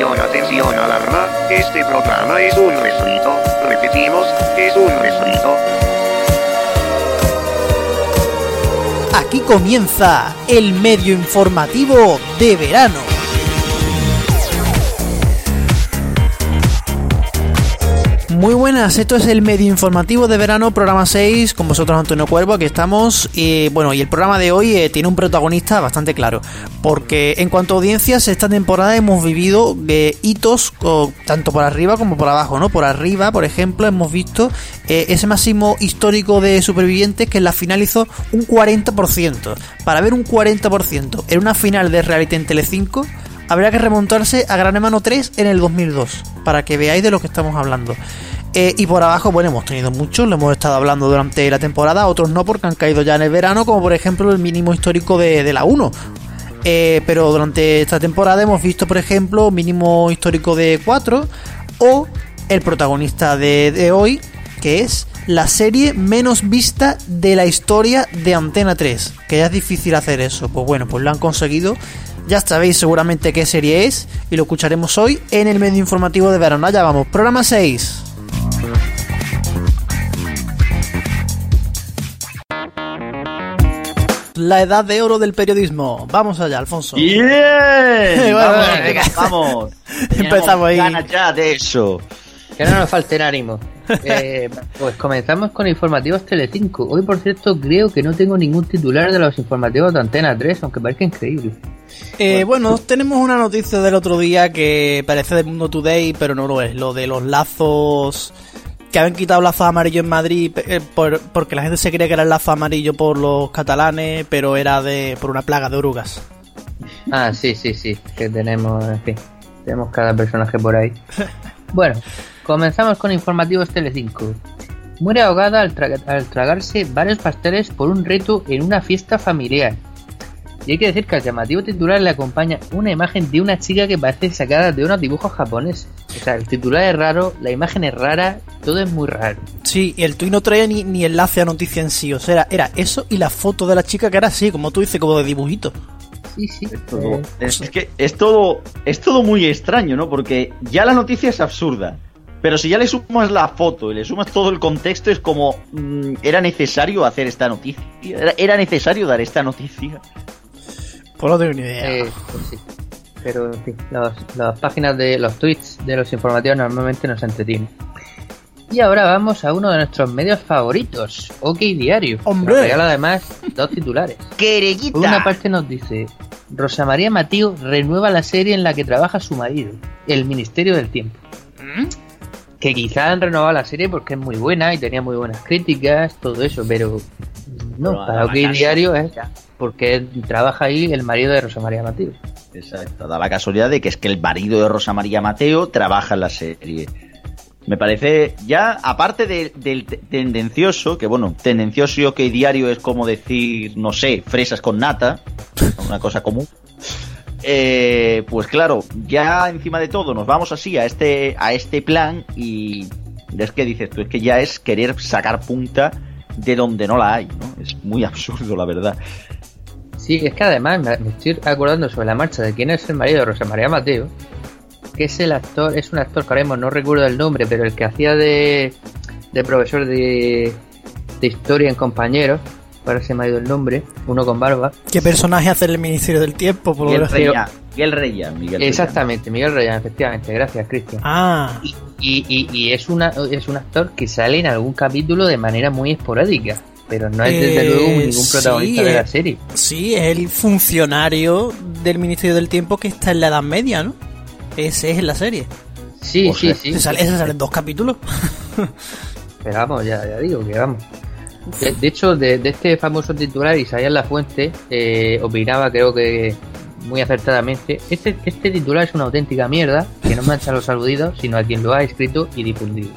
Atención, atención, alarma. Este programa es un refrito. Repetimos, es un refrito. Aquí comienza el medio informativo de verano. Muy buenas, esto es el medio informativo de verano, programa 6, con vosotros Antonio Cuervo, aquí estamos. Y bueno, y el programa de hoy eh, tiene un protagonista bastante claro, porque en cuanto a audiencias, esta temporada hemos vivido eh, hitos tanto por arriba como por abajo, ¿no? Por arriba, por ejemplo, hemos visto eh, ese máximo histórico de supervivientes que en la final hizo un 40%. Para ver un 40% en una final de reality en Telecinco, habría que remontarse a Gran Hermano 3 en el 2002, para que veáis de lo que estamos hablando. Eh, y por abajo, bueno, hemos tenido muchos, lo hemos estado hablando durante la temporada, otros no porque han caído ya en el verano, como por ejemplo el mínimo histórico de, de la 1. Eh, pero durante esta temporada hemos visto, por ejemplo, mínimo histórico de 4 o el protagonista de, de hoy, que es la serie menos vista de la historia de Antena 3. Que ya es difícil hacer eso. Pues bueno, pues lo han conseguido. Ya sabéis seguramente qué serie es y lo escucharemos hoy en el medio informativo de verano. Ya vamos, programa 6. La edad de oro del periodismo. Vamos allá, Alfonso. ¡Bien! Bueno, vamos, venga. vamos. Empezamos ahí. Ganas ya de eso. Que no nos falten ánimo. Eh, pues comenzamos con informativos Telecinco. Hoy, por cierto, creo que no tengo ningún titular de los informativos de Antena 3, aunque parezca increíble. Eh, bueno, tenemos una noticia del otro día que parece del Mundo Today, pero no lo es. Lo de los lazos que habían quitado lazos amarillos en Madrid eh, por- porque la gente se creía que era el lazo amarillo por los catalanes, pero era de por una plaga de orugas. Ah, sí, sí, sí, que tenemos, en fin, tenemos cada personaje por ahí. Bueno, comenzamos con informativos Telecinco. Muere ahogada al, tra- al tragarse varios pasteles por un reto en una fiesta familiar. Y hay que decir que al llamativo titular le acompaña una imagen de una chica que parece sacada de unos dibujos japoneses. O sea, el titular es raro, la imagen es rara, todo es muy raro. Sí, y el tuit no traía ni, ni enlace a noticia en sí, o sea, era, era eso y la foto de la chica que era así, como tú dices, como de dibujito. Sí, sí. Todo- eh, es, es que es todo, es todo muy extraño, ¿no? Porque ya la noticia es absurda. Pero si ya le sumas la foto y le sumas todo el contexto, es como. mm, era necesario hacer esta noticia. Era, era necesario dar esta noticia. Pues no tengo ni idea. Eh, pues sí. Pero, en fin, los- las páginas de los tweets de los informativos normalmente nos entretienen. Y ahora vamos a uno de nuestros medios favoritos, OK Diario. ¡Hombre! Nos regala además dos titulares. ¡Quereguita! Por una parte nos dice, Rosa María Mateo renueva la serie en la que trabaja su marido, El Ministerio del Tiempo. Que quizá han renovado la serie porque es muy buena y tenía muy buenas críticas, todo eso, pero no, Pero para OK. Diario es porque trabaja ahí el marido de Rosa María Mateo. Exacto, da la casualidad de que es que el marido de Rosa María Mateo trabaja en la serie. Me parece ya, aparte de- del te- tendencioso, que bueno, tendencioso y ok diario es como decir, no sé, fresas con nata, una cosa común. Eh, pues claro, ya encima de todo nos vamos así a este, a este plan y es que dices tú, es que ya es querer sacar punta de donde no la hay, ¿no? Es muy absurdo, la verdad. Sí, es que además me estoy acordando sobre la marcha de quién es el marido de Rosa María Mateo, que es el actor, es un actor que ahora mismo no recuerdo el nombre, pero el que hacía de, de profesor de, de historia en compañeros, ahora se me ha ido el nombre, uno con barba. ¿Qué personaje hace el Ministerio del Tiempo? Por Miguel Reyán, Miguel Reyán, Miguel. Exactamente, Miguel Reyán, efectivamente, gracias Cristian. Ah, Y, y, y- y es, una, es un actor que sale en algún capítulo de manera muy esporádica, pero no es desde Eh, luego ningún sí, protagonista de eh. la serie. sí, es el funcionario del Ministerio del Tiempo que está en la Edad Media, ¿no? Ese es en la serie. Sí, O sí, sea, sí. Ese sale, ese sale en dos capítulos. Pero vamos, ya, ya digo que vamos. De, de hecho, de, de este famoso titular, Isaías La Fuente eh, opinaba, creo que muy acertadamente, este, este titular es una auténtica mierda que no mancha a los aludidos, sino a quien lo ha escrito y difundido.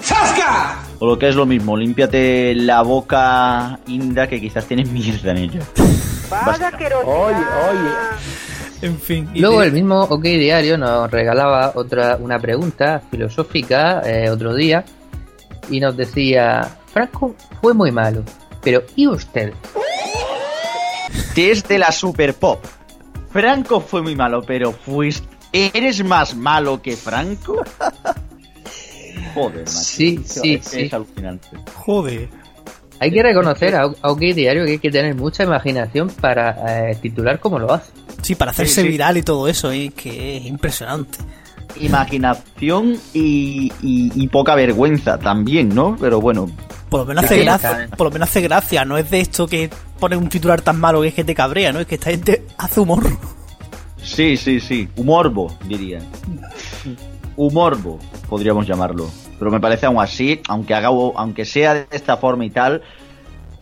O lo que es lo mismo, límpiate la boca inda que quizás tienes mierda en ella. Basta. En fin. Luego de- el mismo OK Diario nos regalaba otra una pregunta filosófica eh, otro día y nos decía, Franco fue muy malo, pero ¿y usted? Desde la super pop. Franco fue muy malo, pero fuiste ¿Eres más malo que Franco? Joder, macho. Sí, sí, sí. Es alucinante. Joder. Hay que reconocer a, a OK Diario que hay que tener mucha imaginación para eh, titular como lo hace. Sí, para hacerse Sí, sí. viral y todo eso, ¿eh? que es impresionante. Imaginación y, y- y poca vergüenza también, ¿no? Pero bueno, Por lo menos hace gracia, por lo menos hace gracia, no es de esto que pone un titular tan malo que es que te cabrea, ¿no? Es que esta gente hace humor. sí, sí, sí. Humorbo, diría. Humorbo, podríamos llamarlo. Pero me parece aún así, aunque, haga, aunque sea de esta forma y tal,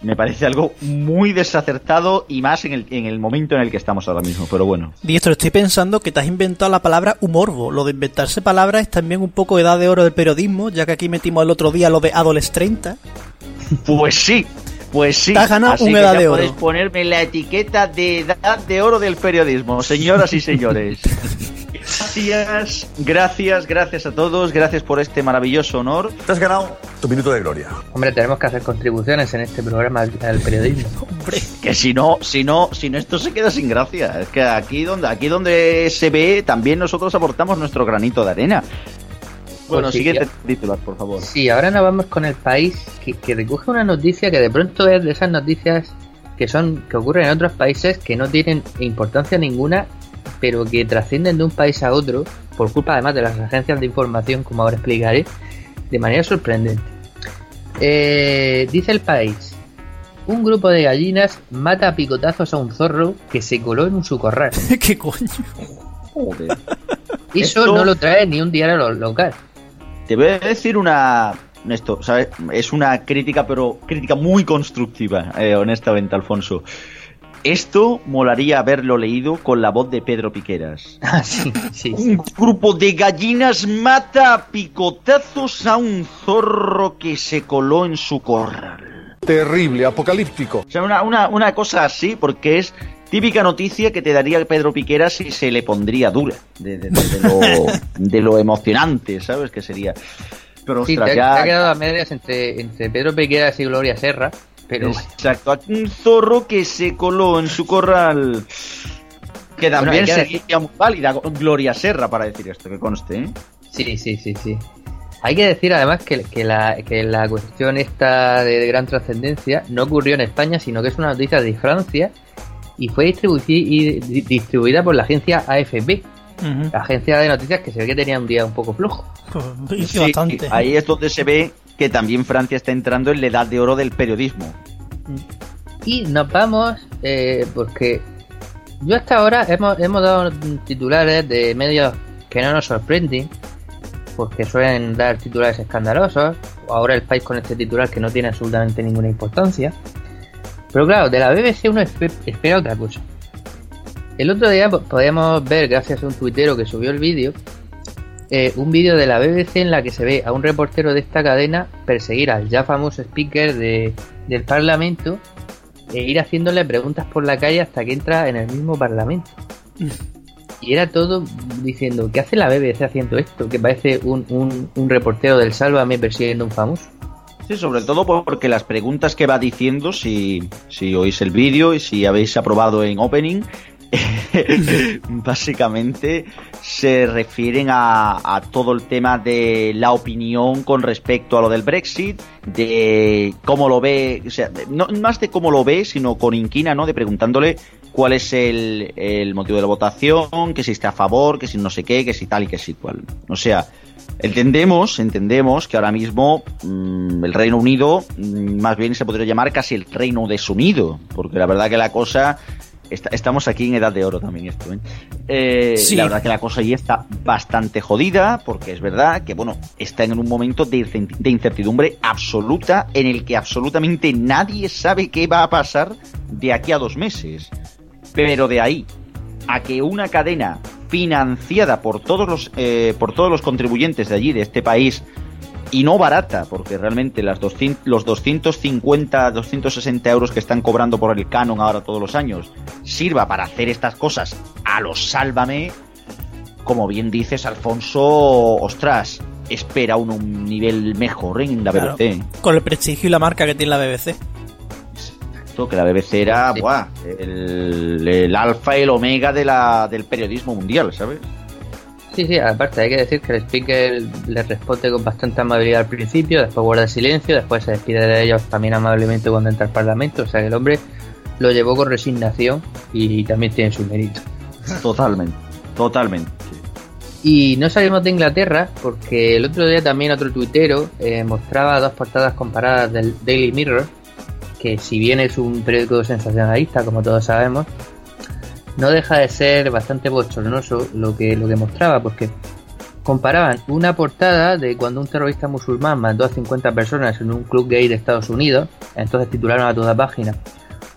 me parece algo muy desacertado y más en el, en el momento en el que estamos ahora mismo. Pero bueno. Diestro, estoy pensando que te has inventado la palabra humorbo. Lo de inventarse palabras es también un poco edad de oro del periodismo, ya que aquí metimos el otro día lo de Adoles 30. Pues sí, pues sí. Te has ganado Así que edad ya de oro. podéis ponerme la etiqueta de edad de oro del periodismo, señoras y señores. Gracias, gracias, gracias a todos, gracias por este maravilloso honor. Te has ganado tu minuto de gloria. Hombre, tenemos que hacer contribuciones en este programa al, al periodismo. Hombre, Que si no, si no, si no esto se queda sin gracia. Es que aquí donde, aquí donde se ve, también nosotros aportamos nuestro granito de arena. Bueno, Pues sí, siguiente ya. titular, por favor. Sí, ahora nos vamos con el país que, que recoge una noticia que de pronto es de esas noticias que son que ocurren en otros países que no tienen importancia ninguna, pero que trascienden de un país a otro por culpa además de las agencias de información, como ahora explicaré, de manera sorprendente. Eh, dice el país: un grupo de gallinas mata a picotazos a un zorro que se coló en su corral. ¿qué coño? Joder. Eso Esto- no lo trae ni un diario lo- local. Te voy a decir una. Esto, ¿sabes? Es una crítica, pero crítica muy constructiva, eh, honestamente, Alfonso. Esto molaría haberlo leído con la voz de Pedro Piqueras. Ah, sí, sí, sí. Un grupo de gallinas mata a picotazos a un zorro que se coló en su corral. Terrible, apocalíptico. O sea, una, una, una cosa así, porque es típica noticia que te daría Pedro Piqueras si se le pondría dura. De, de- de- de lo, de lo emocionante, ¿sabes? Que sería. Pero Sí, ostras, te, ha- ya. te ha quedado a medias entre, entre Pedro Piqueras y Gloria Serra, pero Exacto, un zorro que se coló en su corral. Que Bueno, también que sería muy válida Gloria Serra para decir esto, que conste, ¿eh? sí, sí, sí, sí. Hay que decir además que, que la, que la cuestión esta de gran trascendencia no ocurrió en España, sino que es una noticia de Francia y fue distribuci- y di- distribuida por la agencia AFP, la agencia de noticias que se ve que tenía un día un poco flojo. Y Sí, bastante. ahí es donde se ve que también Francia está entrando en la edad de oro del periodismo. Y nos vamos, eh, porque yo hasta ahora hemos, hemos dado titulares de medios que no nos sorprenden, porque suelen dar titulares escandalosos, ahora el país con este titular que no tiene absolutamente ninguna importancia. Pero claro, de la BBC uno espe- espera otra cosa. El otro día po- podíamos ver, gracias a un tuitero que subió el vídeo, eh, un vídeo de la BBC en la que se ve a un reportero de esta cadena perseguir al ya famoso speaker de, del Parlamento e ir haciéndole preguntas por la calle hasta que entra en el mismo Parlamento. Y era todo diciendo, ¿qué hace la BBC haciendo esto? Que parece un, un, un reportero del Sálvame persiguiendo a un famoso. Sí, sobre todo porque las preguntas que va diciendo, si, si oís el vídeo y si habéis aprobado en Opening, básicamente se refieren a, todo el tema de la opinión con respecto a lo del Brexit, de cómo lo ve, o sea, no más de cómo lo ve, sino con inquina, ¿no? De preguntándole cuál es el, el motivo de la votación, que si está a favor, que si no sé qué, que si tal y que si cual. O sea, Entendemos, entendemos que ahora mismo mm, el Reino Unido mm, más bien se podría llamar casi el Reino desunido, porque la verdad que la cosa está- estamos aquí en edad de oro también esto, ¿eh? Eh, Sí. La verdad que la cosa ahí está bastante jodida, porque es verdad que bueno está en un momento de incertidumbre absoluta en el que absolutamente nadie sabe qué va a pasar de aquí a dos meses, pero de ahí a que una cadena financiada por todos los eh, por todos los contribuyentes de allí de este país y no barata porque realmente las 200, los 250 260 euros que están cobrando por el canon ahora todos los años sirva para hacer estas cosas a los sálvame como bien dices Alfonso ostras espera un, un nivel mejor en la Claro. BBC Con el prestigio y la marca que tiene la BBC. Esto, que la BBC era Sí. buah, el, el alfa y el omega de la, del periodismo mundial ¿sabes? Sí, sí, aparte hay que decir que el speaker les responde con bastante amabilidad al principio, después guarda silencio, después se despide de ellos también amablemente cuando entra al Parlamento, o sea que el hombre lo llevó con resignación y también tiene su mérito. Totalmente, totalmente. Y no salimos de Inglaterra porque el otro día también otro tuitero eh, mostraba dos portadas comparadas del Daily Mirror, que si bien es un periódico sensacionalista, como todos sabemos, no deja de ser bastante bochornoso lo que, lo que mostraba, porque comparaban una portada de cuando un terrorista musulmán mató a 50 personas en un club gay de Estados Unidos, entonces titularon a toda página,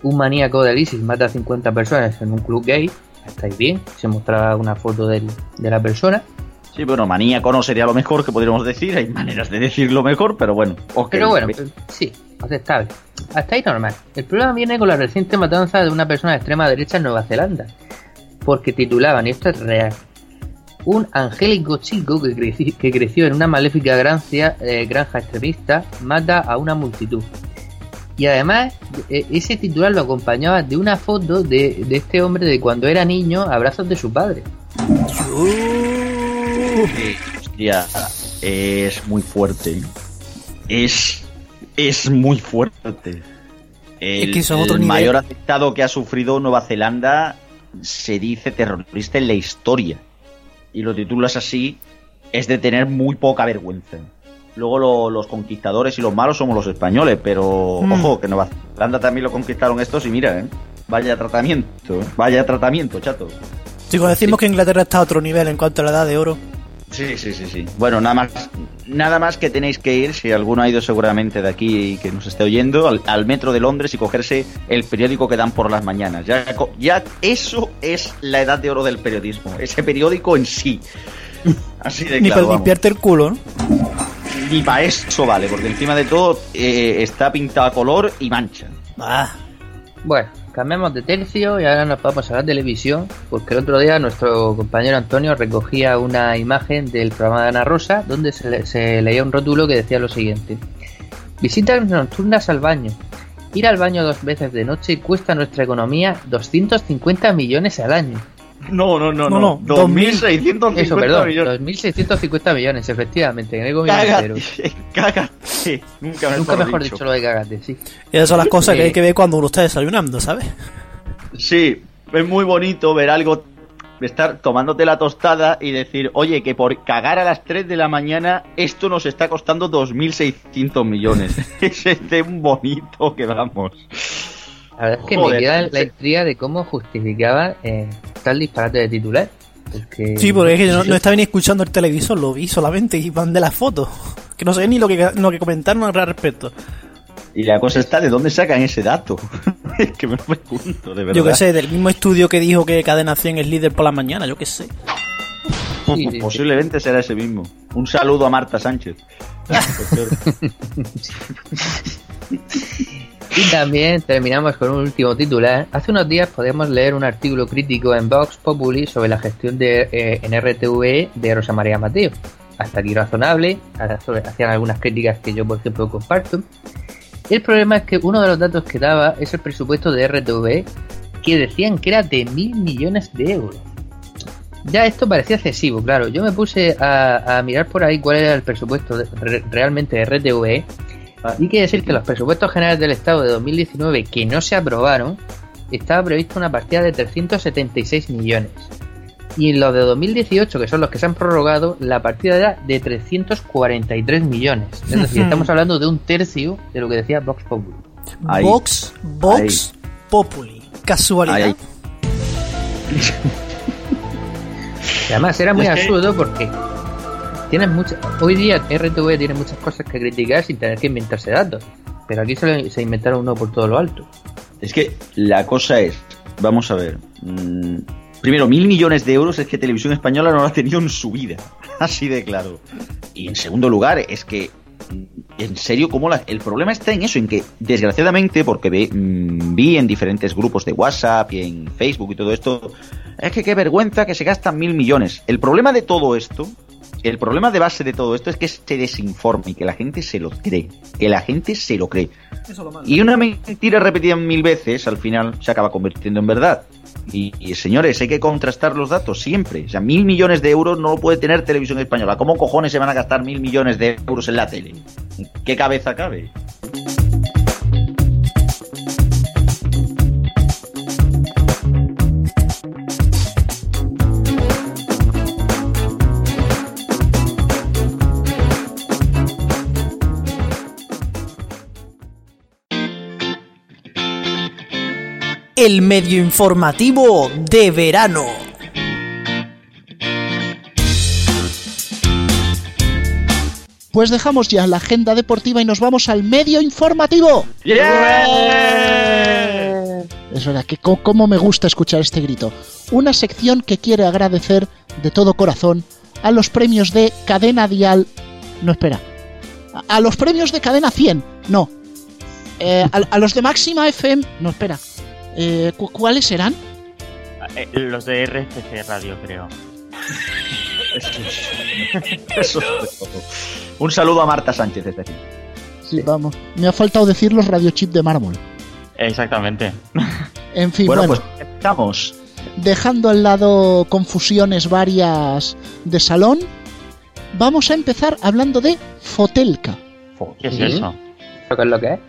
un maníaco del ISIS mata a 50 personas en un club gay, estáis bien, se mostraba una foto del- de la persona, Sí, bueno, maníaco no sería lo mejor que podríamos decir, hay maneras de decirlo mejor, pero bueno, pero bueno, sí, aceptable. Hasta ahí normal. El problema viene con la reciente matanza de una persona de extrema derecha en Nueva Zelanda, porque titulaban, y esto es real, un angélico chico que, creci- que creció en una maléfica grancia- eh, granja extremista mata a una multitud. Y además, eh, ese titular lo acompañaba de una foto de, de este hombre de cuando era niño a brazos de su padre. Eh, hostia, es muy fuerte. Es. Es muy fuerte. El, Es que es otro el mayor afectado que ha sufrido Nueva Zelanda se dice terrorista en la historia. Y lo titulas así, es de tener muy poca vergüenza. Luego lo- los conquistadores y los malos somos los españoles, pero Mm. ojo, que Nueva Zelanda también lo conquistaron estos y mira, ¿eh? Vaya tratamiento, vaya tratamiento, chato. Chicos, decimos que Inglaterra está a otro nivel en cuanto a la edad de oro. Sí, sí, sí, sí. Bueno, nada más, nada más que tenéis que ir, si alguno ha ido seguramente de aquí y que nos esté oyendo, al, al metro de Londres y cogerse el periódico que dan por las mañanas. Ya, ya eso es la edad de oro del periodismo, ese periódico en sí. Así de Ni claro, para limpiarte el culo, ¿no? Ni para eso vale, porque encima de todo eh, está pintado a color y mancha. Ah, Bueno, cambiamos de tercio y ahora nos vamos a la televisión, porque el otro día nuestro compañero Antonio recogía una imagen del programa de Ana Rosa donde se, le- se leía un rótulo que decía lo siguiente. Visitas nocturnas al baño. Ir al baño dos veces de noche cuesta a nuestra economía 250 millones al año. No, no, no, No, no, 2.650 Eso, perdón, millones. 2.650 millones, efectivamente, entero. Cágate, cágate. Nunca, Nunca mejor dicho lo de cagate, sí. esas son las cosas que Eh. hay que ver cuando uno está desayunando, ¿sabes? Sí, es muy bonito ver algo, estar tomándote la tostada y decir, oye, que por cagar a las 3 de la mañana esto nos está costando 2.600 millones. es este un bonito que vamos. La verdad es que Joder, me queda la intriga de cómo justificaba eh, tal disparate de titular. Porque, Sí, porque es que yo no, no estaba ni escuchando el televisor, lo vi solamente y mandé las fotos. Que no sé ni lo que, lo que comentaron al respecto. Y la cosa está, ¿de dónde sacan ese dato? es que me lo pregunto, de verdad. Yo qué sé, del mismo estudio que dijo que Cadena 100 es líder por la mañana, yo qué sé. Sí, sí, sí. Posiblemente será ese mismo. Un saludo a Marta Sánchez. Y también terminamos con un último titular. Hace unos días podemos leer un artículo crítico en Vox Populi sobre la gestión de, eh, en RTVE de Rosa María Mateo. Hasta aquí razonable, hacían algunas críticas que yo por ejemplo comparto. El problema es que uno de los datos que daba es el presupuesto de RTVE que decían que era de mil millones de euros. Ya esto parecía excesivo, claro. Yo me puse a, mirar por ahí cuál era el presupuesto realmente de RTVE y hay que decir que los presupuestos generales del Estado de 2019 que no se aprobaron, estaba prevista una partida de 376 millones. Y en los de 2018, que son los que se han prorrogado, la partida era de 343 millones. Es decir, estamos hablando de un tercio de lo que decía Vox Populi. Ahí. Vox, Vox Populi. Casualidad. Ahí, ahí. Y además era muy absurdo porque tienes mucha, hoy día RTV tiene muchas cosas que criticar sin tener que inventarse datos. Pero aquí se, se inventaron uno por todo lo alto. Es que la cosa es, vamos a ver. mm, primero, mil millones de euros es que Televisión Española no lo ha tenido en su vida. Así de claro. Y en segundo lugar, es que, mm, en serio, como la, el problema está en eso, en que desgraciadamente, porque ve- mm, vi en diferentes grupos de WhatsApp y en Facebook y todo esto, es que qué vergüenza que se gastan mil millones. El problema de todo esto, el problema de base de todo esto es que se desinforme y que la gente se lo cree. Que la gente se lo cree. Y una mentira repetida mil veces al final se acaba convirtiendo en verdad. Y, y, señores, hay que contrastar los datos siempre. O sea, mil millones de euros no lo puede tener televisión española. ¿Cómo cojones se van a gastar mil millones de euros en la tele? ¿En ¿Qué cabeza cabe? El medio informativo de verano. Pues dejamos ya la agenda deportiva y nos vamos al medio informativo. ¡Yeah! Es verdad que cómo me gusta escuchar este grito. Una sección que quiere agradecer de todo corazón a los premios de Cadena Dial. No, espera. A, a los premios de Cadena 100. No. Eh, a, a los de Máxima FM. No, espera. Eh, ¿cu- ¿Cuáles serán? Eh, Los de RFC Radio, creo. Eso es- todo. Un saludo a Marta Sánchez desde aquí. Sí, vamos. Me ha faltado decir los radiochip de mármol. Exactamente. En fin, Bueno, bueno, pues empezamos. dejando al lado confusiones varias de salón, vamos a empezar hablando de Fotelka. ¿Qué es ¿Sí? eso? ¿Eso qué es lo que es?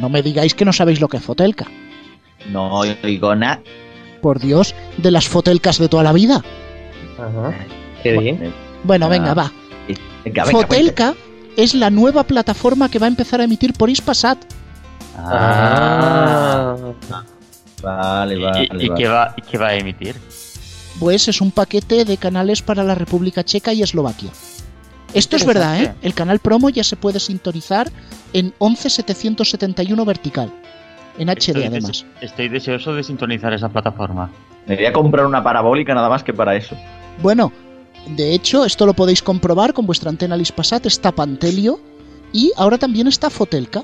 No me digáis que no sabéis lo que es Fotelka. No oigo nada. Por Dios, de las Fotelcas de toda la vida. Ajá. Qué bien. Bueno, Ah, venga, va. Venga, venga, Fotelka es la nueva plataforma que va a empezar a emitir por Ispasat. Ah. Vale, ¿Y, vale. y vale. qué va, y qué va a emitir? Pues es un paquete de canales para la República Checa y Eslovaquia. Esto es verdad, ¿eh? El canal promo ya se puede sintonizar en 11771 vertical. En HD Estoy además. dese- Estoy deseoso de sintonizar esa plataforma. Me voy a comprar una parabólica nada más que para eso. Bueno, de hecho, esto lo podéis comprobar con vuestra antena Lispasat. Está Pantelio y ahora también está Fotelka.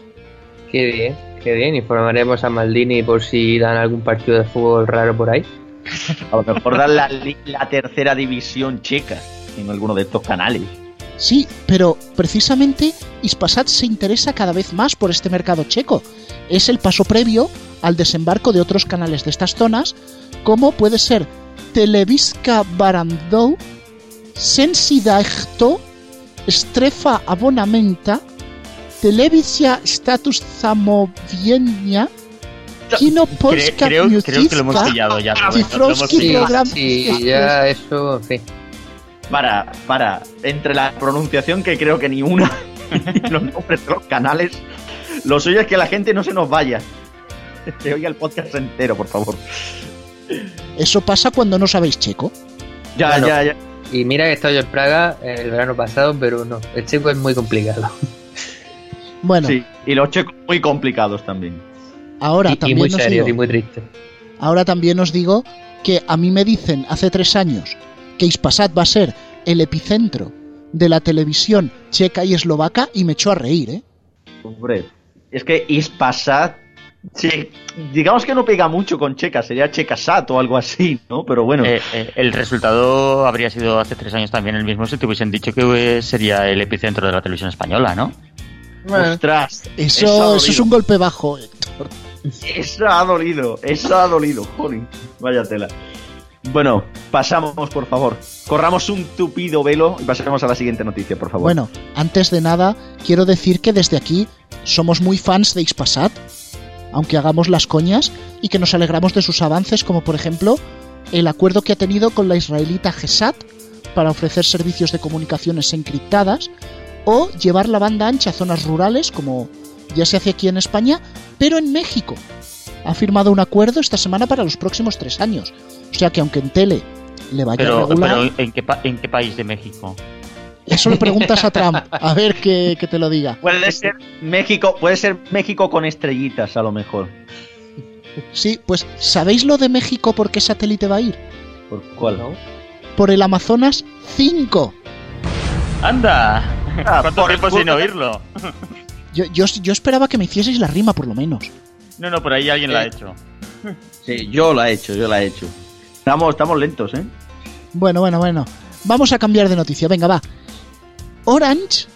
Qué bien. Qué bien. Informaremos a Maldini por si dan algún partido de fútbol raro por ahí. A lo mejor dan la, la tercera división checa en alguno de estos canales. Sí, pero precisamente Ispasat se interesa cada vez más por este mercado checo. Es el paso previo al desembarco de otros canales de estas zonas, como puede ser Televiska Barandou, Sensidajto, Strefa Abonamenta, Televisia Status Zamowienia, Kino Polska creo, creo que lo hemos pillado ya. Roberto, Cifrowski Sí, pillado. program- sí, ya eso, fin. Para, para, entre la pronunciación que creo que ni una y los nombres de los canales, lo suyo es que la gente no se nos vaya. Que oiga el podcast entero, por favor. Eso pasa cuando no sabéis checo. Ya, Bueno. ya, ya. Y mira que he estado yo en Praga el verano pasado, pero no, el checo es muy complicado. Bueno, Sí, y los checos muy complicados también. ahora Y, y también muy os serio digo- y muy triste. Ahora también os digo que a mí me dicen hace tres años que Ispasat va a ser el epicentro de la televisión checa y eslovaca y me echó a reír, ¿eh? Hombre, es que Ispasat, sí, digamos que no pega mucho con Checa, sería Checasat o algo así, ¿no? Pero bueno, Eh, eh, el resultado habría sido hace tres años también el mismo si te hubiesen dicho que eh, sería el epicentro de la televisión española, ¿no? ostras, Eso, es un golpe bajo, Héctor. Eso ha dolido, eso ha dolido, joder, vaya tela. Bueno, pasamos, por favor. Corramos un tupido velo y pasemos a la siguiente noticia, por favor. Bueno, antes de nada, quiero decir que desde aquí somos muy fans de Ispasat, aunque hagamos las coñas, y que nos alegramos de sus avances, como por ejemplo el acuerdo que ha tenido con la israelita GESAT para ofrecer servicios de comunicaciones encriptadas, o llevar la banda ancha a zonas rurales, como ya se hace aquí en España, pero en México. Ha firmado un acuerdo esta semana para los próximos tres años. O sea que aunque en tele le vaya Pero, regular, pero ¿en, qué pa- ¿en qué país de México? Eso le preguntas a Trump, a ver que, que te lo diga. Puede ser México, puede ser México con estrellitas, a lo mejor. Sí, pues ¿sabéis lo de México por qué satélite va a ir? ¿Por cuál? Por el Amazonas 5. ¡Anda! Ah, ¿Cuánto por tiempo sin oírlo? Yo, yo, yo esperaba que me hicieseis la rima por lo menos. No, no, por ahí alguien la ha Eh. hecho. Sí, yo la he hecho, yo la he hecho. Estamos, estamos lentos, ¿eh? Bueno, bueno, bueno. Vamos a cambiar de noticia. Venga, va. Orange,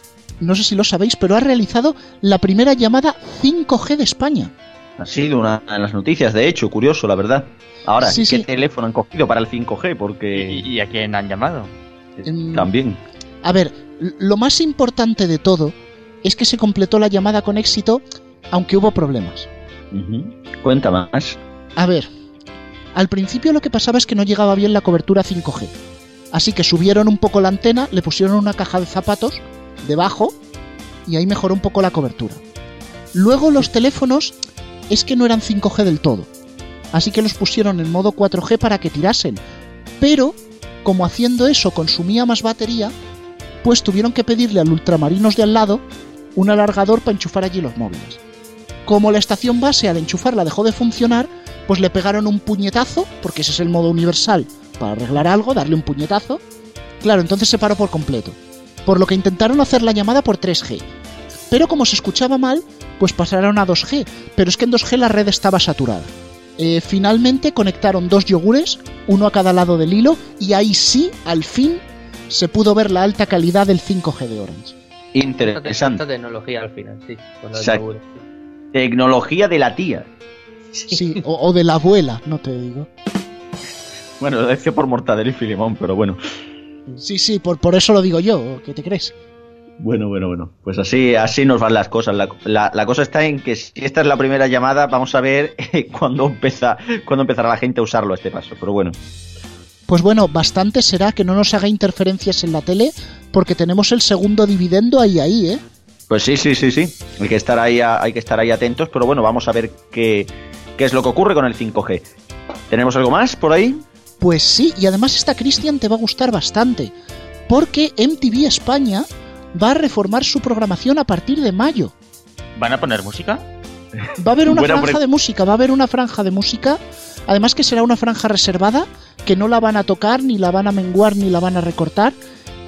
no sé si lo sabéis, pero ha realizado la primera llamada 5G de España. Ha sido una de las noticias, de hecho, curioso, la verdad. Ahora, Sí, ¿qué sí. teléfono han cogido para el 5G? ¿Y, Porque y a quién han llamado? Em, también. A ver, lo más importante de todo es que se completó la llamada con éxito, aunque hubo problemas. Cuenta más. A ver, al principio lo que pasaba es que no llegaba bien la cobertura 5G. Así que subieron un poco la antena, le pusieron una caja de zapatos debajo y ahí mejoró un poco la cobertura. Luego los teléfonos es que no eran 5G del todo. Así que los pusieron en modo 4G para que tirasen. Pero, como haciendo eso consumía más batería, pues tuvieron que pedirle al ultramarinos de al lado un alargador para enchufar allí los móviles. Como la estación base al enchufarla dejó de funcionar, pues le pegaron un puñetazo, porque ese es el modo universal para arreglar algo, darle un puñetazo. Claro, entonces se paró por completo. Por lo que intentaron hacer la llamada por 3G. Pero como se escuchaba mal, pues pasaron a 2G. Pero es que en 2G la red estaba saturada. Eh, finalmente conectaron dos yogures, uno a cada lado del hilo, y ahí sí, al fin, se pudo ver la alta calidad del 5G de Orange. Interesante. Esta tecnología al final, sí. Con los Exacto. yogures. Tecnología de la tía. Sí, o, o de la abuela, no te digo. Bueno, lo decía por Mortadelo y Filemón, pero bueno. Sí, sí, por, por eso lo digo yo, ¿qué te crees? Bueno, bueno, bueno. Pues así, así nos van las cosas. La, la- la cosa está en que si esta es la primera llamada, vamos a ver eh, cuándo, empieza, cuándo empezará la gente a usarlo a este paso. Pero bueno. Pues bueno, bastante será que no nos haga interferencias en la tele, porque tenemos el segundo dividendo ahí, ahí, ¿eh? Pues sí, sí, sí, sí. Hay que estar ahí, hay que estar ahí atentos, pero bueno, vamos a ver qué, qué es lo que ocurre con el 5G. ¿Tenemos algo más por ahí? Pues sí, y además esta Cristian te va a gustar bastante, porque MTV España va a reformar su programación a partir de mayo. ¿Van a poner música? Va a haber una Buena franja pre- de música, va a haber una franja de música, además que será una franja reservada, que no la van a tocar, ni la van a menguar, ni la van a recortar,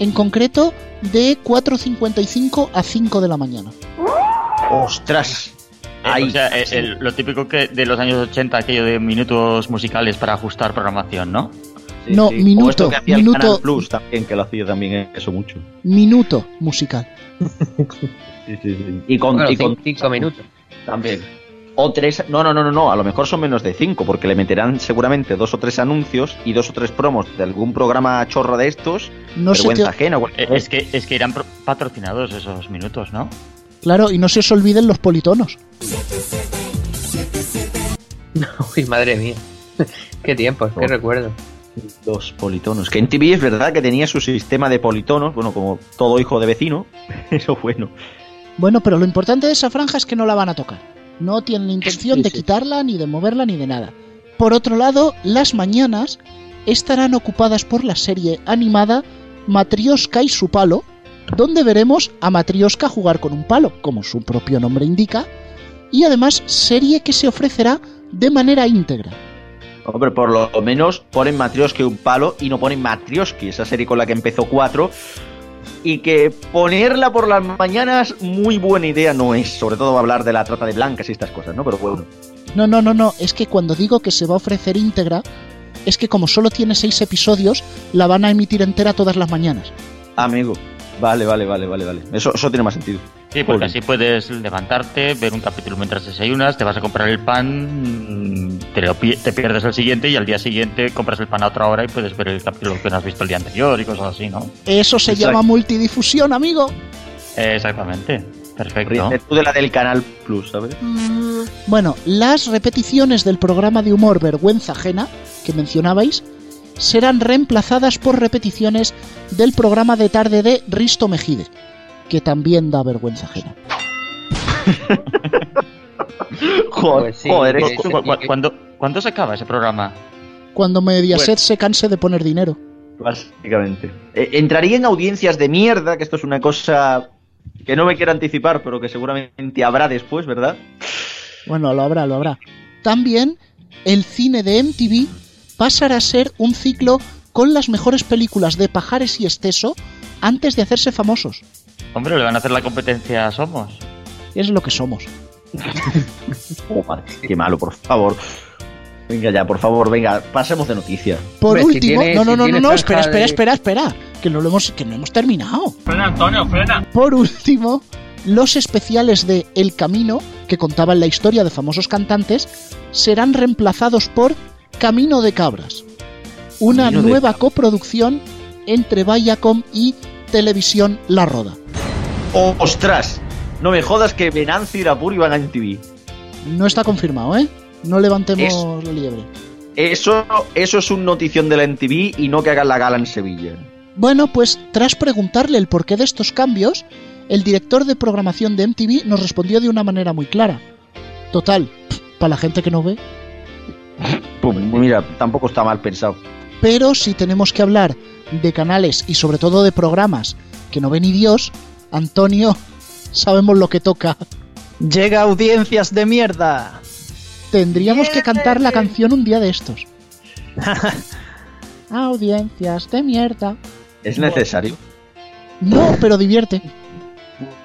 en concreto de 4.55 a 5 de la mañana. ¡Ostras! Ahí. o sea, el- lo típico que de los años 80, aquello de minutos musicales para ajustar programación, ¿no? Sí, no, sí. minuto, O esto que hacía el minuto. Canal Plus también, que lo hacía también eso mucho. Minuto musical. Sí, sí, sí. Y con, Bueno, y con- cin- cinco minutos. también. O tres, no, no, no, no, no, a lo mejor son menos de cinco, porque le meterán seguramente dos o tres anuncios y dos o tres promos de algún programa chorro de estos, No vergüenza te... ajena. Eh, Es que, es que irán patrocinados esos minutos, ¿no? Claro, y no se os olviden los politonos. Uy, madre mía. qué tiempos, qué Oh. recuerdo. Los politonos. Que en TV es verdad que tenía su sistema de politonos, bueno, como todo hijo de vecino, eso bueno. Bueno, pero lo importante de esa franja es que no la van a tocar. No tienen intención Sí, de sí. quitarla, ni de moverla, ni de nada. Por otro lado, las mañanas estarán ocupadas por la serie animada Matrioska y su palo, donde veremos a Matrioska jugar con un palo, como su propio nombre indica, y además serie que se ofrecerá de manera íntegra. Hombre, por lo menos ponen Matrioski un palo y no ponen Matrioski, esa serie con la que empezó 4. Y que ponerla por las mañanas, muy buena idea no es. Sobre todo hablar de la trata de blancas y estas cosas, ¿no? Pero bueno. No, no, no, no, es que cuando digo que se va a ofrecer íntegra, es que como solo tiene seis episodios, la van a emitir entera todas las mañanas. Amigo. Vale, vale, vale, vale, vale. Eso, eso tiene más sentido. Sí, porque así puedes levantarte, ver un capítulo mientras desayunas, te vas a comprar el pan, mm, te, lo pi- te pierdes el siguiente y al día siguiente compras el pan a otra hora y puedes ver el capítulo que no has visto el día anterior y cosas así, ¿no? Eso se Exacto. llama multidifusión, amigo. Exactamente, perfecto. Tú de la del Canal Plus, ¿sabes? Bueno, las repeticiones del programa de humor Vergüenza Ajena, que mencionabais, serán reemplazadas por repeticiones del programa de tarde de Risto Mejide, que también da vergüenza ajena. Joder, Pues sí, joder, que- es- ¿Cu- cu- cu- ¿Cuándo, ¿Cuándo se acaba ese programa? Cuando Mediaset Pues- se canse de poner dinero. Básicamente. Eh, entraría en audiencias de mierda, que esto es una cosa que no me quiero anticipar, pero que seguramente habrá después, ¿verdad? Bueno, lo habrá, lo habrá. También el cine de MTV pasará a ser un ciclo con las mejores películas de Pajares y Esteso antes de hacerse famosos. Hombre, le van a hacer la competencia a Somos. Es lo que somos. Oh, madre, qué malo, por favor. Venga ya, por favor, venga, pasemos de noticia. Por Hombre, si último, tiene- no, no, si no, no, no, espera, espera, de- espera, espera, que no lo hemos, que no hemos terminado. Frena, Antonio, frena. Por último, los especiales de El Camino que contaban la historia de famosos cantantes, serán reemplazados por Camino de Cabras, una Camino nueva coproducción entre Viacom y Televisión La Roda. ¡Ostras! No me jodas que Venancio y Rapur iban a MTV. No está confirmado, ¿eh? No levantemos Es- la liebre. Eso, eso es un notición de la MTV y no que hagan la gala en Sevilla. Bueno, pues tras preguntarle el porqué de estos cambios, el director de programación de MTV nos respondió de una manera muy clara. Total, para la gente que no ve, Pues mira, tampoco está mal pensado. pero si tenemos que hablar de canales y sobre todo de programas que no ve ni Dios, Antonio, sabemos lo que toca. Llega a audiencias de mierda. Tendríamos que cantar la canción un día de estos. Audiencias de mierda. ¿Es necesario? No, pero divierte.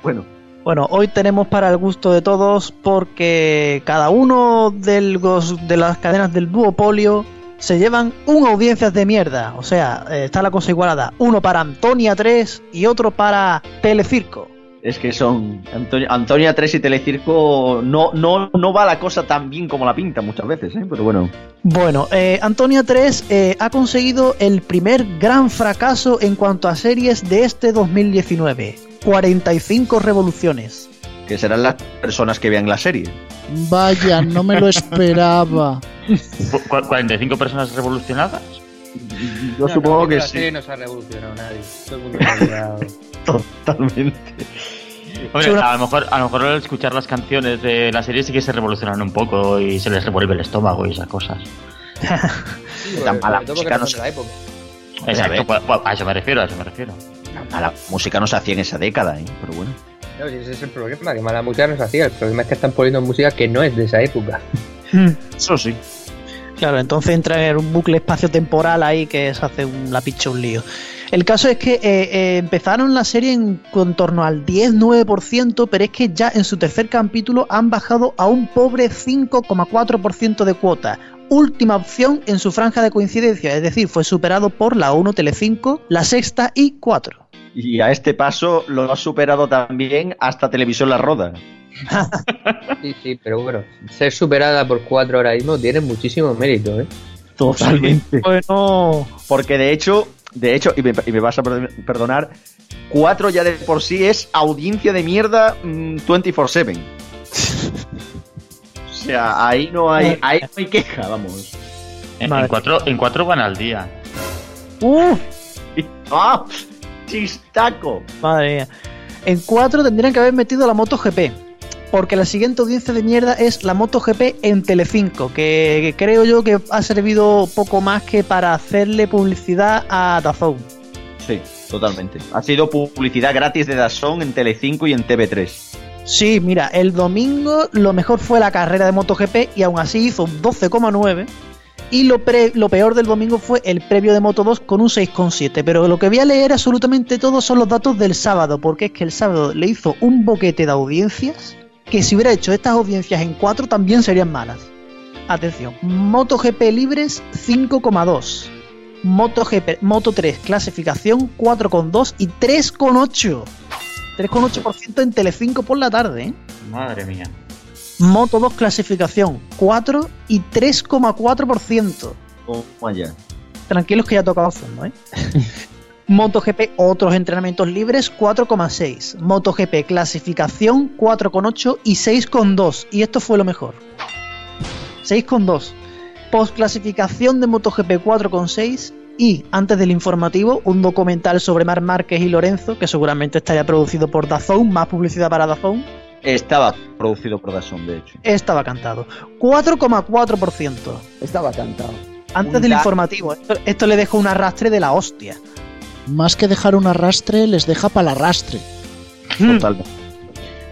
Bueno, Bueno, hoy tenemos para el gusto de todos porque cada uno de los- de las cadenas del duopolio se llevan un audiencias de mierda. O sea, eh, está la cosa igualada. Uno para Antonia 3 y otro para Telecirco. es que son. Antonio, Antonia 3 y Telecirco no, no, no va la cosa tan bien como la pinta muchas veces, ¿eh? Pero bueno. Bueno, eh, Antonia 3 eh, ha conseguido el primer gran fracaso en cuanto a series de este 2019. 45 revoluciones. Que serán las personas que vean la serie. Vaya, no me lo esperaba. Cu- cu- 45 personas revolucionadas. Yo No, supongo no, que la sí. serie no se ha revolucionado nadie. Todo el mundo se ha olvidado. Totalmente. Hombre, Sí, una- a lo mejor a lo mejor al escuchar las canciones de la serie sí que se revolucionan un poco y se les revuelve el estómago y esas cosas. Tan mala música no la época. Exacto, ver. pues, pues, a eso me refiero, a eso me refiero. A la música no se hacía en esa década, ¿eh? Pero bueno. No, ese es el problema, que mala música no se hacía. El problema es que están poniendo música que no es de esa época. Eso sí. Claro, entonces entra en un bucle espacio-temporal ahí que se hace un, la picha un lío. El caso es que eh, eh, empezaron la serie en, con torno al 10-9%, pero es que ya en su tercer capítulo han bajado a un pobre 5,4% de cuota. Última opción en su franja de coincidencia, es decir, fue superado por la 1 Telecinco, la sexta y 4. Y a este paso lo ha superado también hasta Televisión La Roda. Sí, sí, pero bueno, ser superada por cuatro ahora mismo tiene muchísimo mérito, ¿eh? Totalmente. Bueno, Porque de hecho, de hecho, y me, y me vas a per- perdonar, 4 ya de por sí es audiencia de mierda mm, 24-7. O sea, ahí no hay, ahí no hay queja, vamos. En, en cuatro, en cuatro van al día. ¡uh! ¡Ah! ¡Chistaco! Madre mía. En 4 tendrían que haber metido la MotoGP. Porque la siguiente audiencia de mierda es la MotoGP en Telecinco, que, que creo yo que ha servido poco más que para hacerle publicidad a Dazón. Sí, totalmente. Ha sido publicidad gratis de Dazón en Telecinco y en TV3. Sí, mira, el domingo lo mejor fue la carrera de MotoGP y aún así hizo 12,9. Y lo, peor del domingo fue el previo de Moto 2 con un 6,7. Pero lo que voy a leer absolutamente todo son los datos del sábado, porque es que el sábado le hizo un boquete de audiencias que si hubiera hecho estas audiencias en 4 también serían malas. Atención, MotoGP libres 5,2. MotoGP, Moto 3 clasificación 4,2 y 3,8. 3,8% en Telecinco por la tarde, ¿eh? Madre mía. Moto 2 clasificación 4 y 3,4%. Toma ya. Tranquilos que ya ha tocado fondo, ¿eh? MotoGP otros entrenamientos libres 4,6. MotoGP clasificación 4,8 y 6,2. Y esto fue lo mejor. 6,2. Post clasificación de MotoGP 4,6. Y antes del informativo, un documental sobre Mar Márquez y Lorenzo, que seguramente estaría producido por Dazón, más publicidad para Dazón. Estaba producido por Dazón, de hecho. Estaba cantado. 4,4%. Estaba cantado. Antes Un del da- informativo. Esto, esto le deja un arrastre de la hostia. Más que dejar un arrastre, les deja para el arrastre. Totalmente.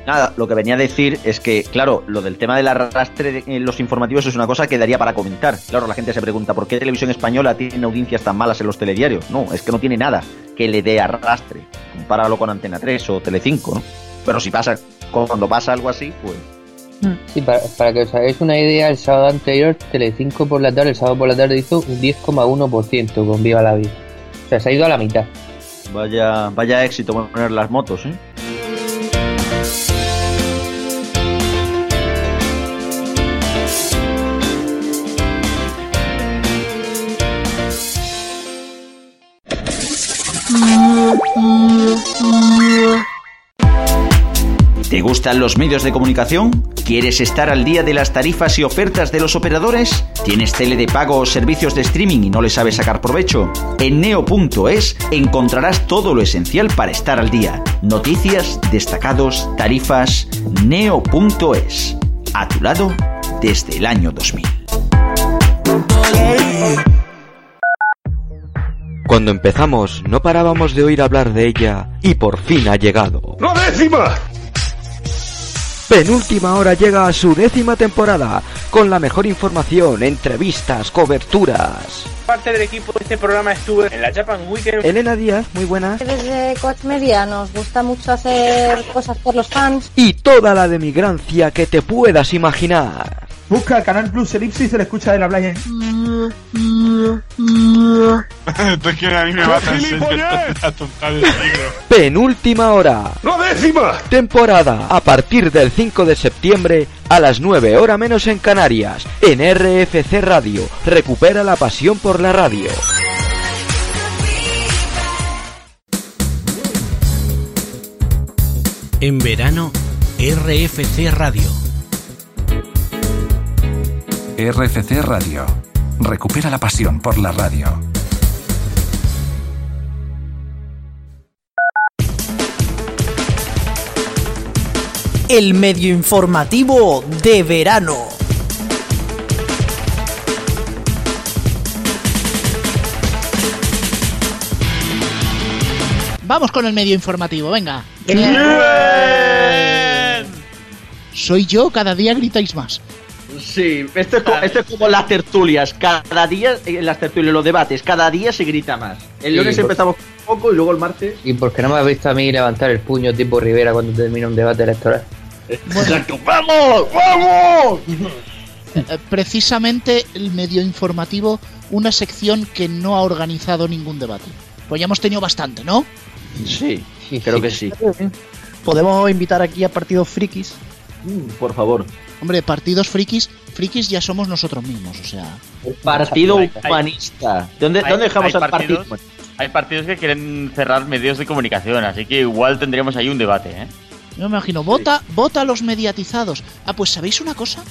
Nada, lo que venía a decir es que, claro, lo del tema del arrastre en los informativos es una cosa que daría para comentar. Claro, la gente se pregunta, ¿por qué Televisión Española tiene audiencias tan malas en los telediarios? No, es que no tiene nada que le dé arrastre. Compáralo con Antena 3 o Telecinco, ¿no? Pero si pasa, cuando pasa algo así, pues... Sí, para, para que os hagáis una idea, el sábado anterior, Telecinco por la tarde, el sábado por la tarde hizo un 10,1% con Viva la Vida. O sea, se ha ido a la mitad. Vaya, vaya éxito poner las motos, ¿eh? Gustan los medios de comunicación? ¿Quieres estar al día de las tarifas y ofertas de los operadores? ¿Tienes tele de pago o servicios de streaming y no le sabes sacar provecho? En neo.es encontrarás todo lo esencial para estar al día. Noticias, destacados, tarifas. Neo.es. A tu lado desde el año 2000. Cuando empezamos no parábamos de oír hablar de ella y por fin ha llegado. ¡La décima! Penúltima hora llega a su décima temporada, con la mejor información, entrevistas, coberturas. Parte del equipo de este programa estuvo en la Japan Weekend. Elena Díaz, muy buena. Desde Coach Media nos gusta mucho hacer cosas por los fans. Y toda la demigrancia que te puedas imaginar. Busca el Canal Plus Elipsis y se le escucha de la playa. Esto es que a mí me del siglo. Penúltima hora. ¡La décima! Temporada a partir del 5 de septiembre a las 9 hora menos en Canarias, en RFC Radio. Recupera la pasión por la radio. En verano, RFC Radio. RFC Radio. Recupera la pasión por la radio. El medio informativo de verano. Vamos con el medio informativo, venga. Soy yo, cada día gritáis más. Sí, esto es, como, esto es como las tertulias. Cada día, en las tertulias, los debates, cada día se grita más. El Sí, lunes por- empezamos poco y luego el martes. ¿Y por qué no me has visto a mí levantar el puño tipo Rivera cuando termina un debate electoral? Exacto. ¡Vamos! ¡Vamos! Eh, Precisamente el medio informativo, una sección que no ha organizado ningún debate. Pues ya hemos tenido bastante, ¿no? Sí, creo que sí. Podemos invitar aquí a partidos frikis. Mm, Por favor. Hombre, partidos frikis, frikis ya somos nosotros mismos, o sea. Partido Hay- hay- humanista. ¿Dónde, Hay- ¿dónde dejamos hay al partido? partidos- Hay partidos que quieren cerrar medios de comunicación, así que igual tendríamos ahí un debate, ¿eh? Yo me imagino, vota, vota a los mediatizados. Ah, pues ¿sabéis una cosa?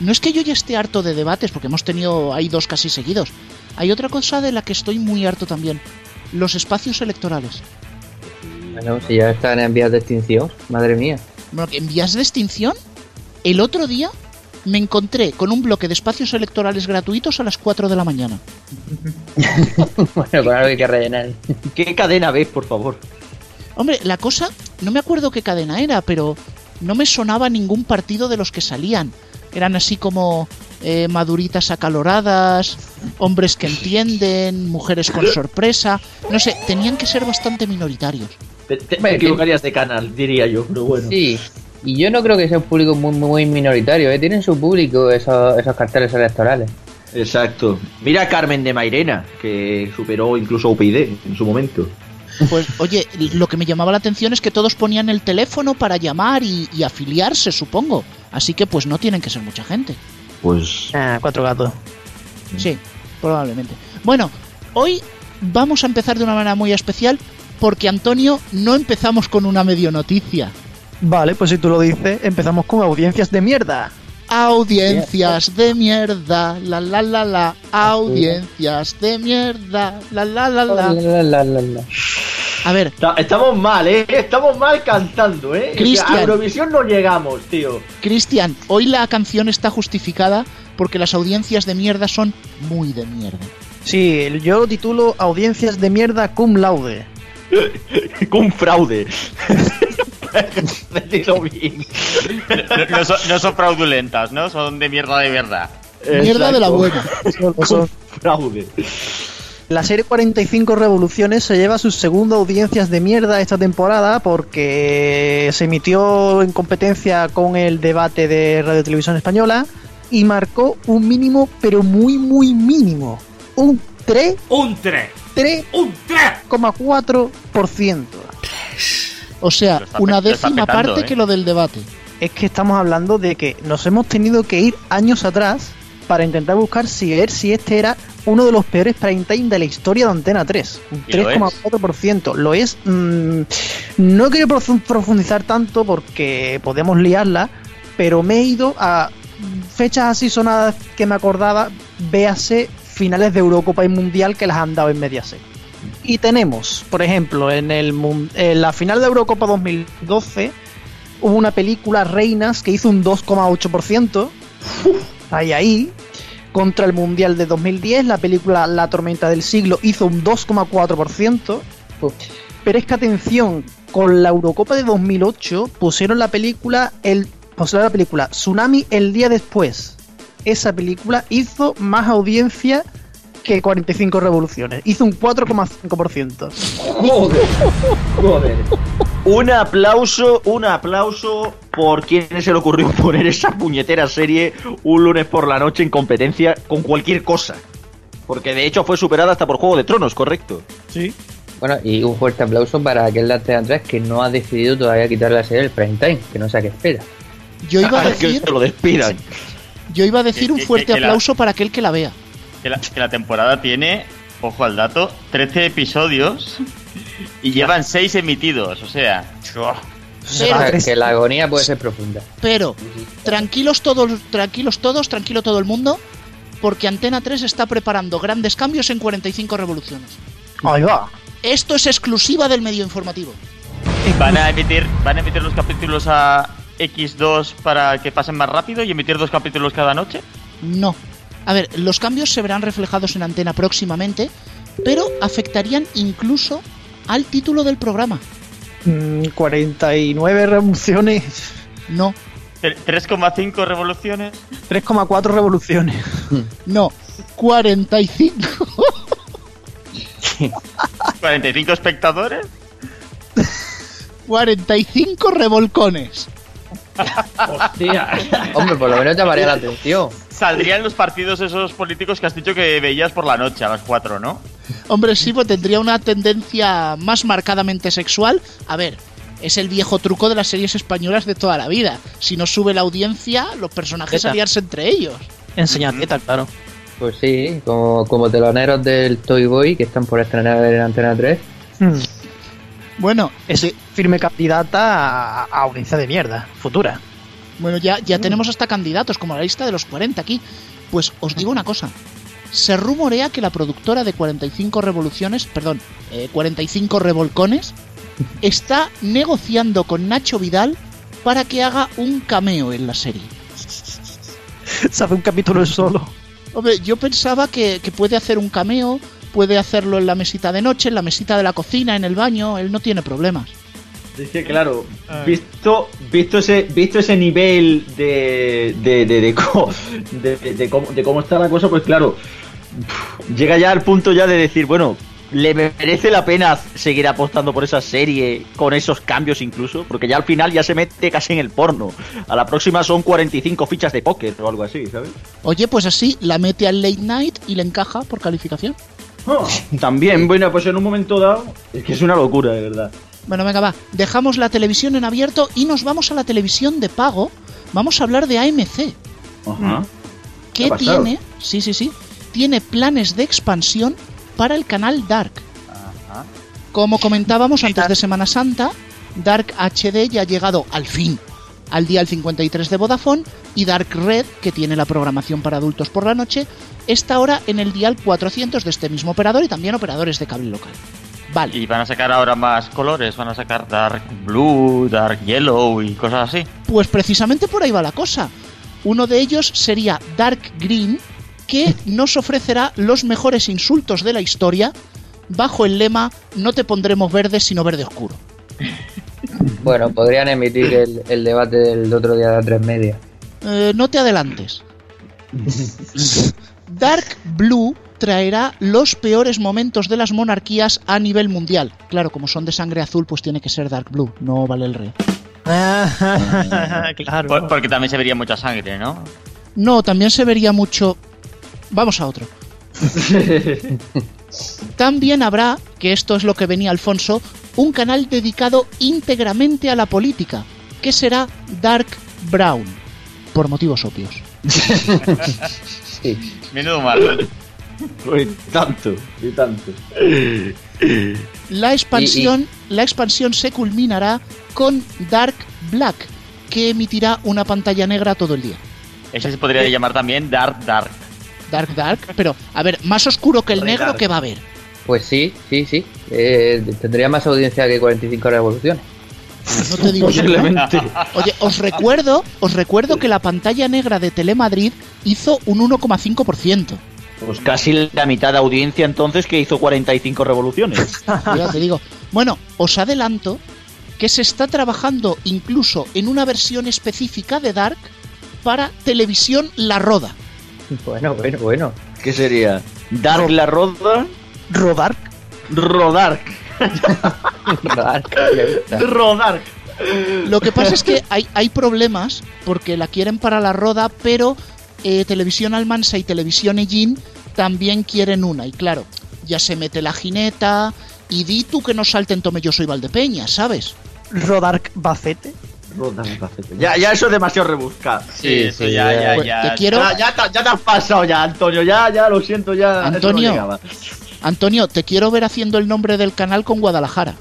No es que yo ya esté harto de debates, porque hemos tenido ahí dos casi seguidos. Hay otra cosa de la que estoy muy harto también. Los espacios electorales. Bueno, si ya están en vías de extinción, madre mía. Bueno, en vías de extinción, el otro día me encontré con un bloque de espacios electorales gratuitos a las 4 de la mañana. bueno, con algo hay que rellenar. ¿Qué cadena ves, por favor? Hombre, la cosa, no me acuerdo qué cadena era, pero no me sonaba ningún partido de los que salían. Eran así como eh, maduritas acaloradas, hombres que entienden, mujeres con sorpresa. No sé, tenían que ser bastante minoritarios. Te, te- te equivocarías de canal, diría yo, pero bueno. Sí, y yo no creo que sea un público muy, muy minoritario, ¿eh? Tienen su público esos, esos carteles electorales. Exacto. Mira a Carmen de Mairena, que superó incluso a UPyD en su momento. Pues oye, lo que me llamaba la atención es que todos ponían el teléfono para llamar y, y afiliarse, supongo. Así que pues no tienen que ser mucha gente. Pues. Ah, cuatro gatos. Sí, probablemente. Bueno, hoy vamos a empezar de una manera muy especial porque Antonio no empezamos con una medio noticia. Vale, pues si tú lo dices, empezamos con audiencias de mierda. Audiencias de mierda, la la la la, audiencias de mierda, la la la la. La, la, la, la. A ver, Está- estamos mal, ¿eh? Estamos mal cantando, ¿eh? Cristian. A Eurovisión no llegamos, tío. Cristian, hoy la canción está justificada porque las audiencias de mierda son muy de mierda. Sí, yo lo titulo Audiencias de mierda cum laude. Con fraude. No, no son, no son fraudulentas, ¿no? Son de mierda de verdad. Mierda de la buena. Son- Fraude. La serie 45 Revoluciones se lleva sus segundas audiencias de mierda esta temporada porque se emitió en competencia con el debate de Radio Televisión Española y marcó un mínimo, pero muy, muy mínimo. Un 3, Un 3. 3,4%. Un 3. O sea, está una décima petando, parte ¿eh? que lo del debate. Es que estamos hablando de que nos hemos tenido que ir años atrás para intentar buscar si ver si este era uno de los peores prime time de la historia de Antena 3. Un ¿Y lo es? 3,4%. Lo es. mm, no quiero profu- profundizar tanto porque podemos liarla, pero me he ido a fechas así sonadas que me acordaba, véase finales de Eurocopa y Mundial que las han dado en Mediaset. Y tenemos, por ejemplo, en, el, en la final de Eurocopa 2012 hubo una película, Reinas, que hizo un 2,8%. Ahí, ahí. Contra el Mundial de 2010, la película La Tormenta del Siglo hizo un 2,4%. Pero es que atención, con la Eurocopa de 2008 pusieron la película el pusieron la película Tsunami el día después. Esa película hizo más audiencia que 45 revoluciones. Hizo un 4,5%. Joder. Joder. Un aplauso, un aplauso por quien se le ocurrió poner esa puñetera serie un lunes por la noche en competencia con cualquier cosa. Porque de hecho fue superada hasta por Juego de Tronos, correcto. Sí. Bueno, y un fuerte aplauso para aquel de 3 que no ha decidido todavía quitar la serie del prime time, que no sé a qué espera. Yo iba a Ah, que decir, se lo despidan. yo iba a decir Que- un fuerte aplauso para aquel que la vea. Que la, que la temporada tiene, ojo al dato, 13 episodios y llevan 6 emitidos. O sea, Pero- que, que la agonía puede ser profunda. Pero, tranquilos todos, tranquilos todos, tranquilo todo el mundo, porque Antena 3 está preparando grandes cambios en 45 revoluciones. Ahí va. Esto es exclusiva del medio informativo. van a emitir, van a emitir los capítulos a X2 para que pasen más rápido y emitir dos capítulos cada noche. No. A ver, los cambios se verán reflejados en antena próximamente, pero afectarían incluso al título del programa. Mm, 49 revoluciones. No, Tre- 3,5 revoluciones. 3,4 revoluciones. no. 45. 45 espectadores. 45 revolcones. Hombre, por lo menos llamaría la atención. Saldrían los partidos esos políticos que has dicho que veías por la noche a las 4, ¿no? Hombre, sí, pues tendría una tendencia más marcadamente sexual. A ver, es el viejo truco de las series españolas de toda la vida. Si no sube la audiencia, los personajes Teta. aliarse entre ellos. Enseñar teta, claro. Pues sí, como, como teloneros del Toy Boy que están por estrenar en Antena 3. Mm, Bueno, Es firme candidata a, a audiencia de mierda, futura. Bueno, ya, ya tenemos hasta candidatos, como la lista de los 40 aquí. Pues os digo una cosa. Se rumorea que la productora de 45 revoluciones, perdón, eh, 45 revolcones, está negociando con Nacho Vidal para que haga un cameo en la serie. Se hace un capítulo solo. Hombre, yo pensaba que, que puede hacer un cameo, puede hacerlo en la mesita de noche, en la mesita de la cocina, en el baño, él no tiene problemas. Es que claro, visto, visto ese, visto ese nivel de de, de, de, co- de- de- de cómo, de cómo está la cosa, pues claro, llega ya al punto ya de decir, bueno, ¿le merece la pena seguir apostando por esa serie con esos cambios incluso? Porque ya al final ya se mete casi en el porno. A la próxima son 45 fichas de póker o algo así, ¿sabes? Oye, pues así la mete al late night y le encaja por calificación. También, bueno, pues en un momento dado, es que es una locura, de verdad. Bueno, venga, va. Dejamos la televisión en abierto y nos vamos a la televisión de pago. Vamos a hablar de AMC, Ajá. que ¿Qué tiene, sí, sí, sí, tiene planes de expansión para el canal Dark. Como comentábamos antes de Semana Santa, Dark HD ya ha llegado al fin al dial 53 de Vodafone y Dark Red, que tiene la programación para adultos por la noche, está ahora en el dial 400 de este mismo operador y también operadores de cable local. Vale. Y van a sacar ahora más colores, van a sacar Dark Blue, Dark Yellow y cosas así. Pues precisamente por ahí va la cosa. Uno de ellos sería Dark Green, que nos ofrecerá los mejores insultos de la historia bajo el lema No te pondremos verde sino verde oscuro. Bueno, podrían emitir el, el debate del otro día de A3 Media. Eh, no te adelantes. Dark Blue traerá los peores momentos de las monarquías a nivel mundial. Claro, como son de sangre azul, pues tiene que ser Dark Blue, no vale el rey. claro. Por- porque también se vería mucha sangre, ¿no? No, también se vería mucho... Vamos a otro. También habrá, que esto es lo que venía Alfonso, un canal dedicado íntegramente a la política, que será Dark Brown, por motivos obvios. sí. Menudo malo. Uy, tanto, y tanto. La expansión, la expansión se culminará con Dark Black, que emitirá una pantalla negra todo el día. Ese se podría llamar también Dark Dark. Dark Dark, pero a ver, más oscuro que el negro dark. que va a haber. Pues sí, sí, sí. Eh, tendría más audiencia que 45 revoluciones. No te digo yo, ¿no? Posiblemente. Oye, os recuerdo, os recuerdo que la pantalla negra de Telemadrid hizo un 1,5%. Pues casi la mitad de audiencia entonces que hizo 45 revoluciones. Ya te digo. Bueno, os adelanto que se está trabajando incluso en una versión específica de Dark para televisión La Roda. Bueno, bueno, bueno. ¿Qué sería? ¿Dark la roda? Rodark. Rodark. Dark, me gusta. Rodark. Lo que pasa es que hay, hay problemas porque la quieren para La Roda, pero eh, Televisión Almansa y Televisión Ellín también quieren una. Y claro, ya se mete la jineta y di tú que no salten Tomelloso y Valdepeña, ¿sabes? Rodark Bacete. Ya, ya eso es demasiado rebuscado. Sí, eso ya, ya, Pues ya. te quiero- Ya, ya, te- ya te has pasado ya, Antonio. Ya, ya, lo siento, ya. no Antonio. Antonio, te quiero ver haciendo el nombre del canal con Guadalajara.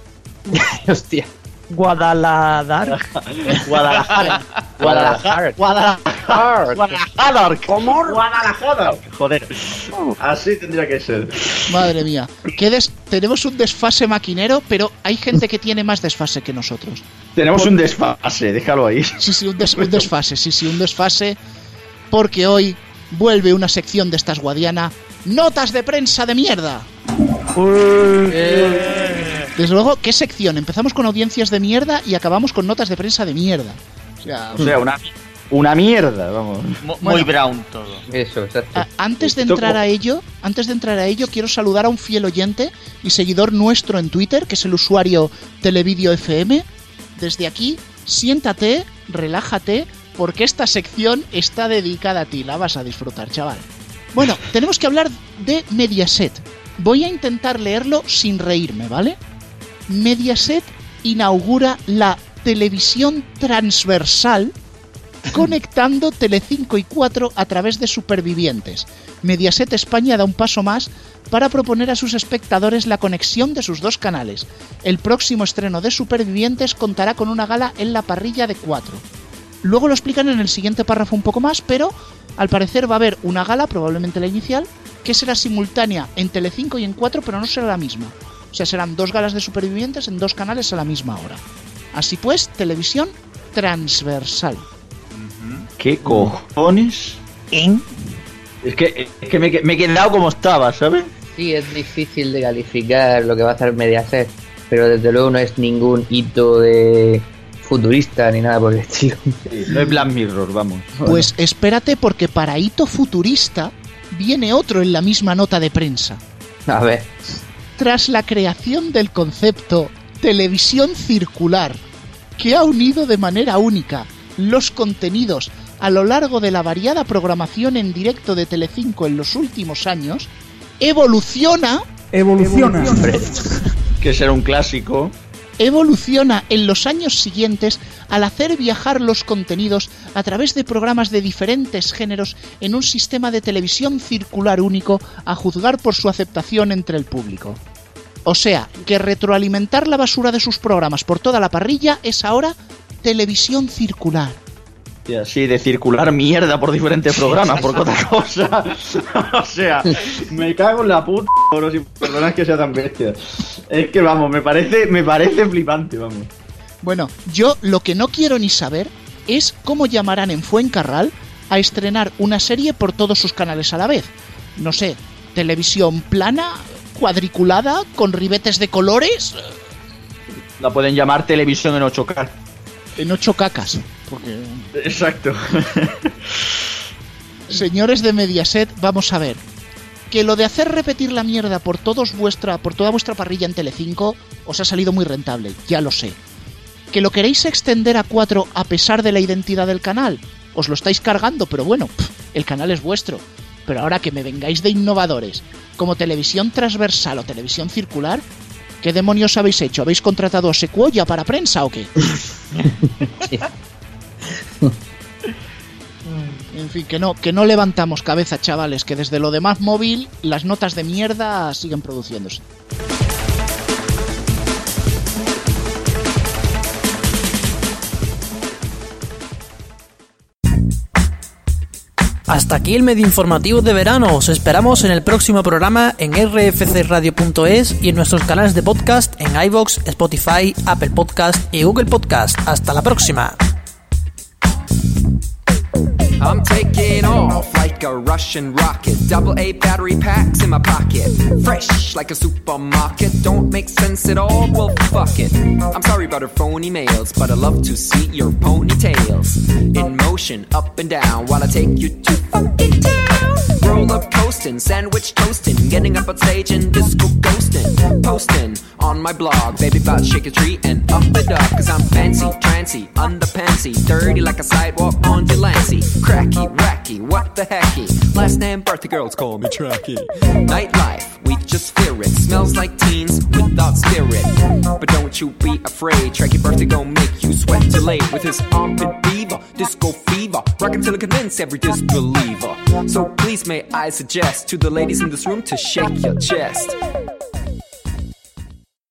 Hostia. Guadalajara. Guadalajara. Guadalajara. Guadalajara. Guadalajara. ¿Cómo? Guadalajara. Joder. Así tendría que ser. Madre mía. Qué des- tenemos un desfase maquinero, pero hay gente que tiene más desfase que nosotros. Tenemos un desfase, déjalo ahí. Sí, sí, un, des- un desfase, sí, sí, un desfase. Porque hoy vuelve una sección de estas Guadiana. Notas de prensa de mierda. Desde luego, ¿qué sección? Empezamos con audiencias de mierda y acabamos con notas de prensa de mierda. O sea, O sea, una, una mierda, vamos. Mu- Muy brown todo. Eso, exacto. a- antes de entrar a ello, antes de entrar a ello, quiero saludar a un fiel oyente y seguidor nuestro en Twitter, que es el usuario Televideo FM. Desde aquí, siéntate, relájate, porque esta sección está dedicada a ti. La vas a disfrutar, chaval. Bueno, tenemos que hablar de Mediaset. Voy a intentar leerlo sin reírme, ¿vale? Mediaset inaugura la televisión transversal conectando Telecinco y 4 a través de Supervivientes. Mediaset España da un paso más para proponer a sus espectadores la conexión de sus dos canales. El próximo estreno de Supervivientes contará con una gala en la parrilla de 4. Luego lo explican en el siguiente párrafo un poco más, pero al parecer va a haber una gala, probablemente la inicial, que será simultánea en Telecinco y en 4, pero no será la misma. O sea, serán dos galas de supervivientes en dos canales a la misma hora. Así pues, televisión transversal. ¿Qué cojones? En Es que, es que me, he- me he quedado como estaba, ¿sabes? Sí, es difícil de calificar lo que va a hacer Mediaset, pero desde luego no es ningún hito de futurista ni nada por el estilo. No es Black Mirror, vamos. Pues espérate porque para hito futurista viene otro en la misma nota de prensa. A ver, Tras la creación del concepto televisión circular, que ha unido de manera única los contenidos a lo largo de la variada programación en directo de Telecinco en los últimos años, evoluciona, Evoluciona. Que será un clásico. Evoluciona en los años siguientes al hacer viajar los contenidos a través de programas de diferentes géneros en un sistema de televisión circular único a juzgar por su aceptación entre el público. O sea, que retroalimentar la basura de sus programas por toda la parrilla es ahora televisión circular. Y así de circular mierda por diferentes programas, por otra cosa. o sea, me cago en la puta, bro, si perdonad que sea tan bestia. Es que vamos, me parece, me parece flipante, vamos. Bueno, yo lo que no quiero ni saber es cómo llamarán en Fuencarral a estrenar una serie por todos sus canales a la vez. No sé, televisión plana, cuadriculada, con ribetes de colores, La pueden llamar televisión en 8K. En ocho cacas. Porque... Exacto. Señores de Mediaset, vamos a ver. Que lo de hacer repetir la mierda por todos vuestra, por toda vuestra parrilla en Telecinco os ha salido muy rentable, ya lo sé. Que lo queréis extender a 4 a pesar de la identidad del canal, os lo estáis cargando, pero bueno, pff, el canal es vuestro. Pero ahora que me vengáis de innovadores, como televisión transversal o televisión circular, ¿qué demonios habéis hecho? ¿Habéis contratado a Sequoia para prensa o qué? En fin, que no, que no levantamos cabeza, chavales, que desde lo demás móvil las notas de mierda siguen produciéndose. Hasta aquí el medio informativo de verano. Os esperamos en el próximo programa en rfcradio.es y en nuestros canales de podcast en iVoox, Spotify, Apple Podcast y Google Podcast. Hasta la próxima. I'm taking off like a Russian rocket. Double A battery packs in my pocket. Fresh like a supermarket. Don't make sense at all. Well, fuck it. I'm sorry about her phony mails, but I love to see your ponytails in motion, up and down, while I take you to fucking town. Roll up coasting, sandwich toasting, getting up on stage and disco ghosting. Posting on my blog, baby, about shake a tree and up it up. Cause I'm fancy, trancy, underpantsy, dirty like a sidewalk on Delancey. Cracky, wacky, what the hecky? Last name, birthday girls call me Tracky. Nightlife, we just fear it. Smells like teens without spirit. But don't you be afraid, Tracky birthday gon' make you sweat till late with his armpit fever, disco fever. Rock till I convince every disbeliever. So please may I suggest to the ladies in this room to shake your chest.